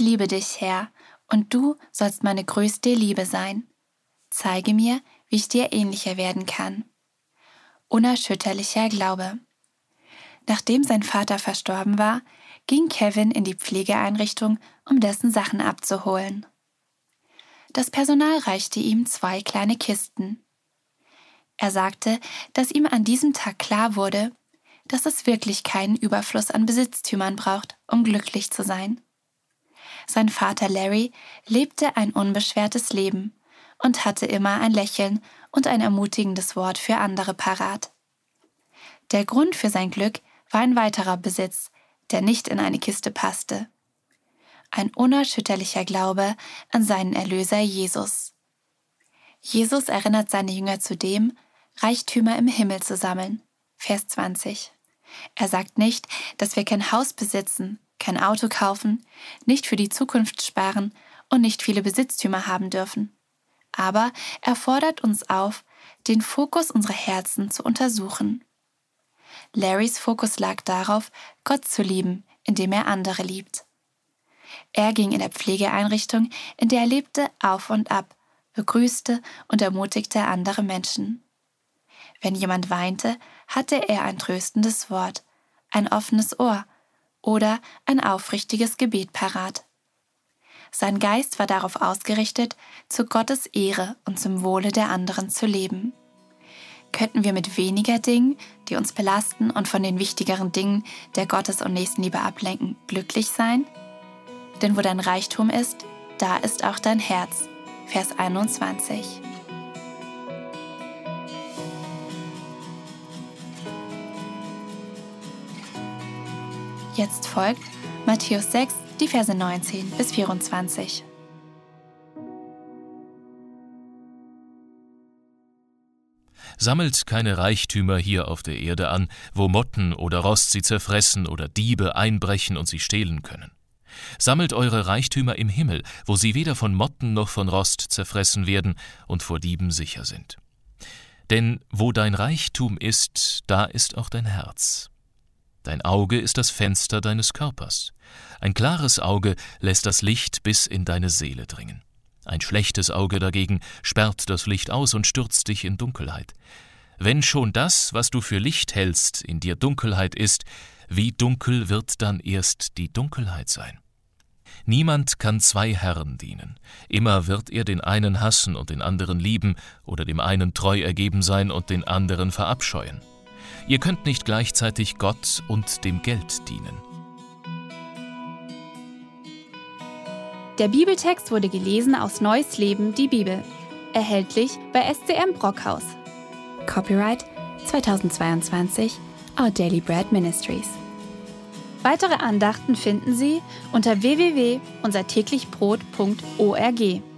liebe dich, Herr, und du sollst meine größte Liebe sein. Zeige mir, wie ich dir ähnlicher werden kann. Unerschütterlicher Glaube. Nachdem sein Vater verstorben war, ging Kevin in die Pflegeeinrichtung, um dessen Sachen abzuholen. Das Personal reichte ihm zwei kleine Kisten. Er sagte, dass ihm an diesem Tag klar wurde, dass es wirklich keinen Überfluss an Besitztümern braucht, um glücklich zu sein. Sein Vater Larry lebte ein unbeschwertes Leben und hatte immer ein Lächeln und ein ermutigendes Wort für andere parat. Der Grund für sein Glück war ein weiterer Besitz, der nicht in eine Kiste passte. Ein unerschütterlicher Glaube an seinen Erlöser Jesus. Jesus erinnert seine Jünger zudem, Reichtümer im Himmel zu sammeln. Vers 20. Er sagt nicht, dass wir kein Haus besitzen, kein Auto kaufen, nicht für die Zukunft sparen und nicht viele Besitztümer haben dürfen. Aber er fordert uns auf, den Fokus unserer Herzen zu untersuchen. Larrys Fokus lag darauf, Gott zu lieben, indem er andere liebt. Er ging in der Pflegeeinrichtung, in der er lebte, auf und ab, begrüßte und ermutigte andere Menschen. Wenn jemand weinte, hatte er ein tröstendes Wort, ein offenes Ohr oder ein aufrichtiges Gebet parat. Sein Geist war darauf ausgerichtet, zu Gottes Ehre und zum Wohle der anderen zu leben. Könnten wir mit weniger Dingen, die uns belasten und von den wichtigeren Dingen der Gottes- und Nächstenliebe ablenken, glücklich sein? Denn wo dein Reichtum ist, da ist auch dein Herz. Vers 21. Jetzt folgt Matthäus 6, die Verse 19 bis 24. Sammelt keine Reichtümer hier auf der Erde an, wo Motten oder Rost sie zerfressen oder Diebe einbrechen und sie stehlen können. Sammelt eure Reichtümer im Himmel, wo sie weder von Motten noch von Rost zerfressen werden und vor Dieben sicher sind. Denn wo dein Reichtum ist, da ist auch dein Herz. Dein Auge ist das Fenster deines Körpers. Ein klares Auge lässt das Licht bis in deine Seele dringen. Ein schlechtes Auge dagegen sperrt das Licht aus und stürzt dich in Dunkelheit. Wenn schon das, was du für Licht hältst, in dir Dunkelheit ist, wie dunkel wird dann erst die Dunkelheit sein? Niemand kann zwei Herren dienen. Immer wird er den einen hassen und den anderen lieben, oder dem einen treu ergeben sein und den anderen verabscheuen. Ihr könnt nicht gleichzeitig Gott und dem Geld dienen. Der Bibeltext wurde gelesen aus Neues Leben, die Bibel. Erhältlich bei SCM Brockhaus. Copyright 2022 Our Daily Bread Ministries. Weitere Andachten finden Sie unter www.unsertäglichbrot.org.